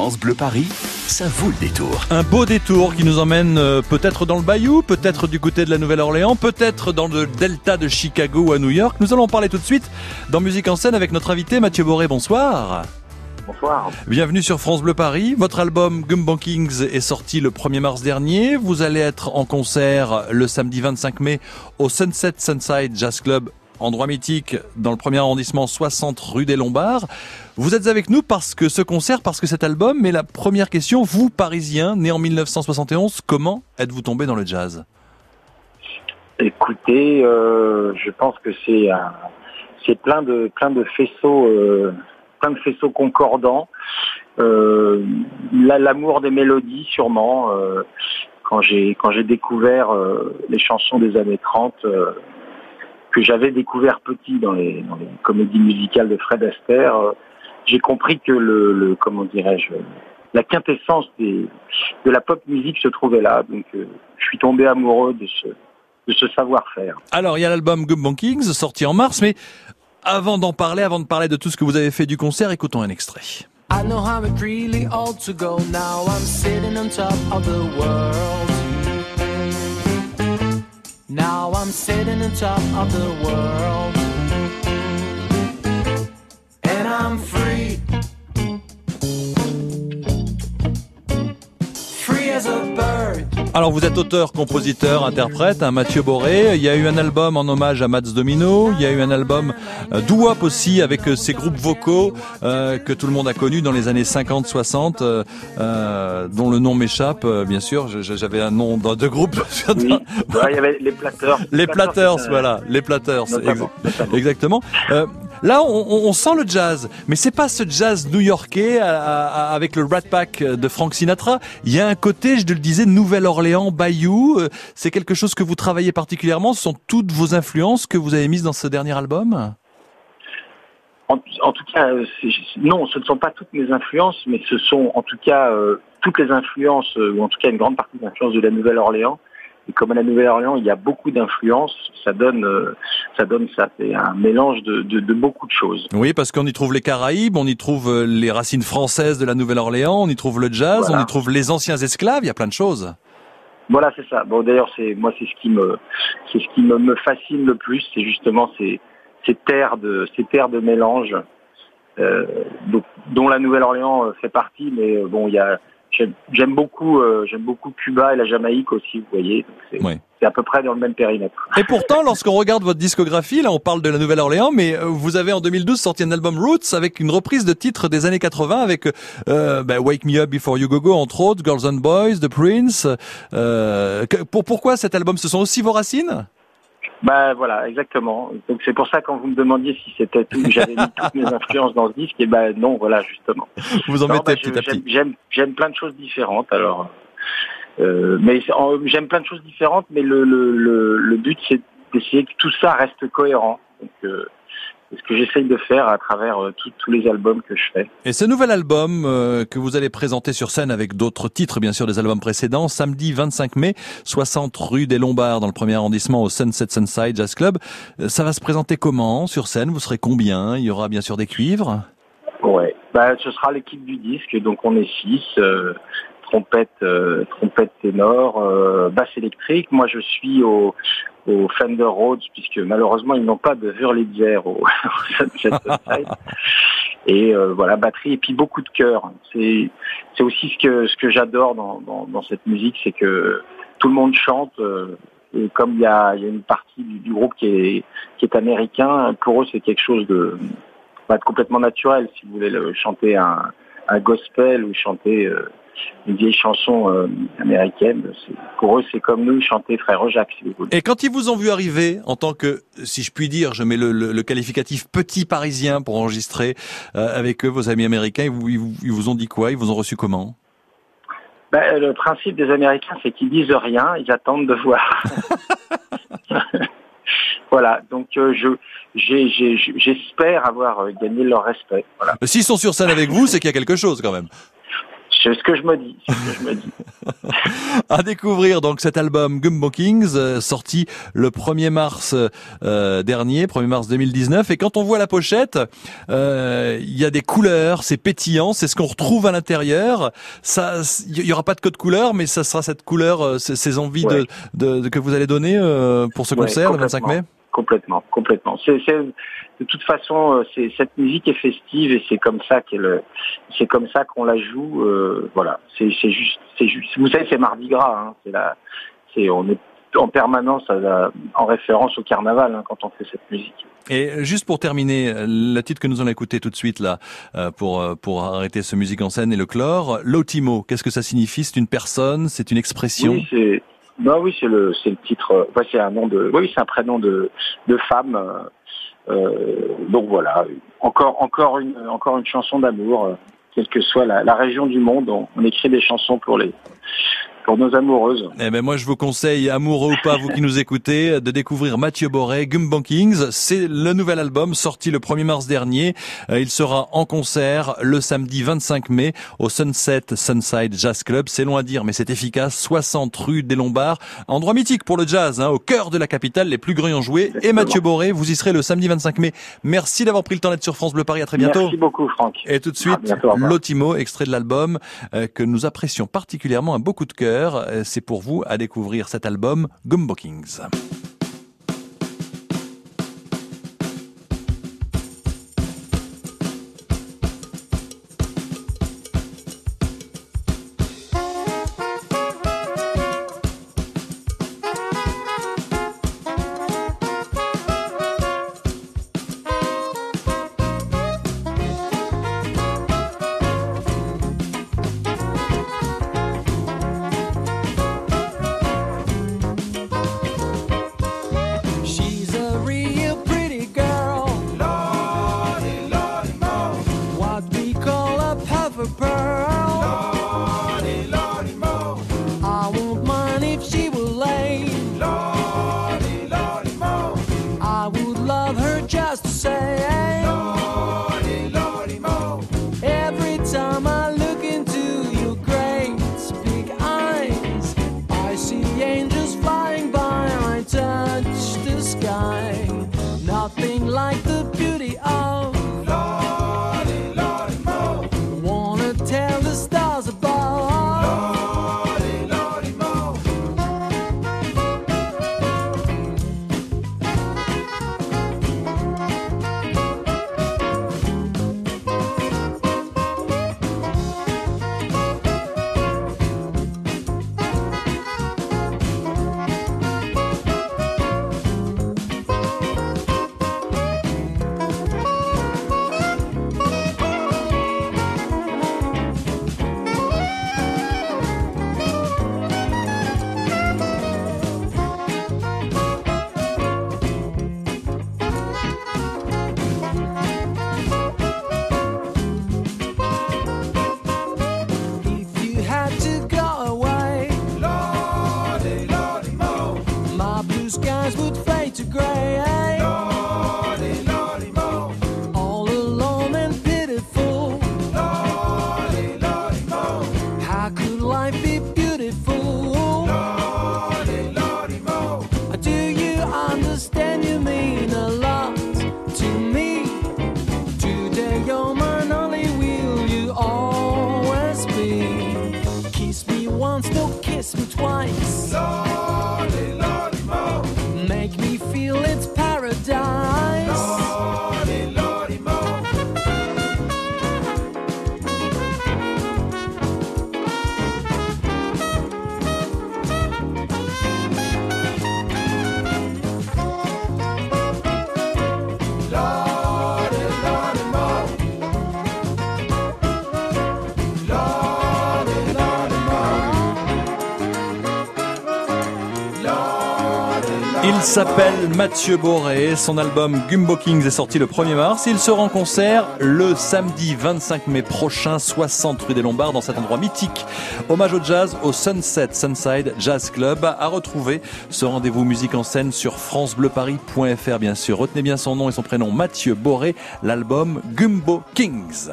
France Bleu Paris, ça vaut le détour. Un beau détour qui nous emmène euh, peut-être dans le Bayou, peut-être du côté de la Nouvelle-Orléans, peut-être dans le delta de Chicago ou à New York. Nous allons en parler tout de suite dans Musique en scène avec notre invité Mathieu Boré. Bonsoir. Bonsoir. Bienvenue sur France Bleu Paris. Votre album Gumball Kings est sorti le 1er mars dernier. Vous allez être en concert le samedi 25 mai au Sunset Sunside Jazz Club endroit mythique dans le premier arrondissement 60 rue des Lombards. Vous êtes avec nous parce que ce concert, parce que cet album, mais la première question, vous, Parisien, né en 1971, comment êtes-vous tombé dans le jazz? Écoutez, euh, je pense que c'est c'est plein de plein de faisceaux euh, plein de faisceaux concordants. Euh, L'amour des mélodies, sûrement. Quand j'ai quand j'ai découvert les chansons des années 30, que j'avais découvert petit dans les, dans les, comédies musicales de Fred Astaire, euh, j'ai compris que le, le comment dirais-je, la quintessence des, de la pop musique se trouvait là. Donc, euh, je suis tombé amoureux de ce, de ce savoir-faire. Alors, il y a l'album Gum Kings sorti en mars, mais avant d'en parler, avant de parler de tout ce que vous avez fait du concert, écoutons un extrait. I know how it really ought to go now. I'm sitting on top of the world. Now I'm sitting on top of the world. And I'm free. Alors vous êtes auteur, compositeur, interprète, hein, Mathieu Boré. Il y a eu un album en hommage à Mats Domino. Il y a eu un album euh, doo-wop aussi avec euh, ces groupes vocaux euh, que tout le monde a connus dans les années 50-60, euh, euh, dont le nom m'échappe, euh, bien sûr. J'avais un nom de groupe. Oui. il y avait les Platters. Les Platters, voilà, les Platters, exactement. Là, on, on, sent le jazz, mais c'est pas ce jazz new-yorkais avec le Rat Pack de Frank Sinatra. Il y a un côté, je le disais, Nouvelle-Orléans, Bayou. Euh, c'est quelque chose que vous travaillez particulièrement. Ce sont toutes vos influences que vous avez mises dans ce dernier album? En, tout cas, euh, non, ce ne sont pas toutes mes influences, mais ce sont en tout cas euh, toutes les influences, ou en tout cas une grande partie des influences de la Nouvelle-Orléans et comme à la Nouvelle-Orléans, il y a beaucoup d'influences, ça donne, euh, ça donne ça, c'est un mélange de, de, de, beaucoup de choses. Oui, parce qu'on y trouve les Caraïbes, on y trouve euh, les racines françaises de la Nouvelle-Orléans, on y trouve le jazz, on y trouve les anciens esclaves, il y a plein de choses. Voilà, c'est ça. Bon, d'ailleurs, c'est moi, c'est ce qui me, c'est ce qui me, me fascine le plus, c'est justement ces, ces terres de, ces terres de mélange, euh, dont la Nouvelle-Orléans fait partie, mais bon, il y a J'aime beaucoup, euh, j'aime beaucoup Cuba et la Jamaïque aussi, vous voyez. C'est à peu près dans le même périmètre. Et pourtant, lorsqu'on regarde votre discographie, là, on parle de la Nouvelle-Orléans, mais euh, vous avez en 2012 sorti un album Roots avec une reprise de titres des années 80 avec euh, bah, Wake Me Up Before You Go Go entre autres, Girls and Boys, The Prince. Euh, pour, pourquoi cet album? Ce sont aussi vos racines? Bah voilà, exactement. Donc c'est pour ça quand vous me demandiez si c'était tout, j'avais mis toutes mes influences dans ce disque, et ben non, voilà justement. Vous en mettez bah, petit à petit. J'aime, j'aime plein de choses différentes. Alors, euh, mais j'aime plein de choses différentes, mais le le le, le but c'est d'essayer que tout ça reste cohérent. Donc, euh, c'est ce que j'essaye de faire à travers euh, tous les albums que je fais. Et ce nouvel album euh, que vous allez présenter sur scène avec d'autres titres, bien sûr, des albums précédents, samedi 25 mai, 60 rue des Lombards, dans le premier arrondissement au Sunset Sunside Jazz Club. Euh, ça va se présenter comment sur scène? Vous serez combien? Il y aura bien sûr des cuivres? Ouais, bah, ce sera l'équipe du disque, donc on est six. Trompette, trompette ténor, basse électrique. Moi, je suis au, au Fender Rhodes, puisque malheureusement ils n'ont pas de Wurlitzer au, Et euh, voilà, batterie et puis beaucoup de cœur. C'est c'est aussi ce que ce que j'adore dans, dans, dans cette musique, c'est que tout le monde chante. Euh, et comme il y a, il y a une partie du, du, groupe qui est qui est américain, pour eux c'est quelque chose de, bah, de complètement naturel. Si vous voulez le, chanter un, un gospel ou chanter euh, une vieille chanson euh, américaine. Pour eux, c'est comme nous chanter Frère Jacques, si vous voulez. Et quand ils vous ont vu arriver en tant que, si je puis dire, je mets le, le, qualificatif petit parisien pour enregistrer euh, avec eux, vos amis américains, ils vous, ils vous, ont dit quoi? Ils vous ont reçu comment? Ben, Le principe des Américains, c'est qu'ils disent rien, ils attendent de voir. voilà, donc euh, je j'espère avoir gagné leur respect. Voilà. S'ils sont sur scène avec vous, c'est qu'il y a quelque chose quand même. C'est ce que je me dis. Ce que je me dis. à découvrir donc cet album Gumbo Kings, euh, sorti le 1er mars euh, dernier, 1er mars 2019. Et quand on voit la pochette, euh, il y a des couleurs, c'est pétillant, c'est ce qu'on retrouve à l'intérieur. Ça, il y aura pas de code couleur, mais ça sera cette couleur, ces envies de, de, que vous allez donner pour ce concert le 25 mai? Complètement, complètement. C'est, de toute façon, euh, c'est, cette musique est festive et c'est comme ça qu'elle, c'est comme ça qu'on la joue. Euh, voilà, c'est, c'est juste, c'est juste. Vous savez, c'est Mardi Gras. Hein, c'est la, c'est on est en permanence en référence au carnaval hein, quand on fait cette musique. Et juste pour terminer, le titre que nous allons écouter tout de suite là, euh, pour pour arrêter ce musique en scène et le chlore, l'otimo, qu'est-ce que ça signifie? C'est une personne, c'est une expression? Oui, bah oui, c'est le c'est le titre. c'est un nom de. Oui, c'est un prénom de de femme. Euh, donc voilà, encore encore une encore une chanson d'amour, euh, quelle que soit la, la région du monde. on écrit des chansons pour les pour nos amoureuses. Eh ben moi je vous conseille, amoureux ou pas, vous qui nous écoutez, de découvrir Mathieu Boré, Gumbang Kings. C'est le nouvel album sorti le 1er mars dernier. Euh, il sera en concert le samedi 25 mai au Sunset Sunside Jazz Club. C'est loin à dire, mais c'est efficace. 60 rue des Lombards, endroit mythique pour le jazz, hein, au cœur de la capitale. Les plus grands ont joué. Et Mathieu Boré, vous y serez le samedi 25 mai. Merci d'avoir pris le temps d'être sur France Bleu Paris. À très bientôt. Merci beaucoup, Franck. Et tout de suite, Lotimo, extrait de l'album euh, que nous apprécions particulièrement à beaucoup de cœur. Euh, c'est pour vous à découvrir cet album Gumbo Kings. could life be? S'appelle Mathieu Boré. Son album Gumbo Kings est sorti le 1er mars. Il sera en concert le samedi 25 mai prochain, 60 rue des Lombards, dans cet endroit mythique. Hommage au jazz au Sunset Sunside Jazz Club. À retrouver ce rendez-vous musique en scène sur francebleuparis.fr, bien sûr. Retenez bien son nom et son prénom, Mathieu Boré. L'album Gumbo Kings.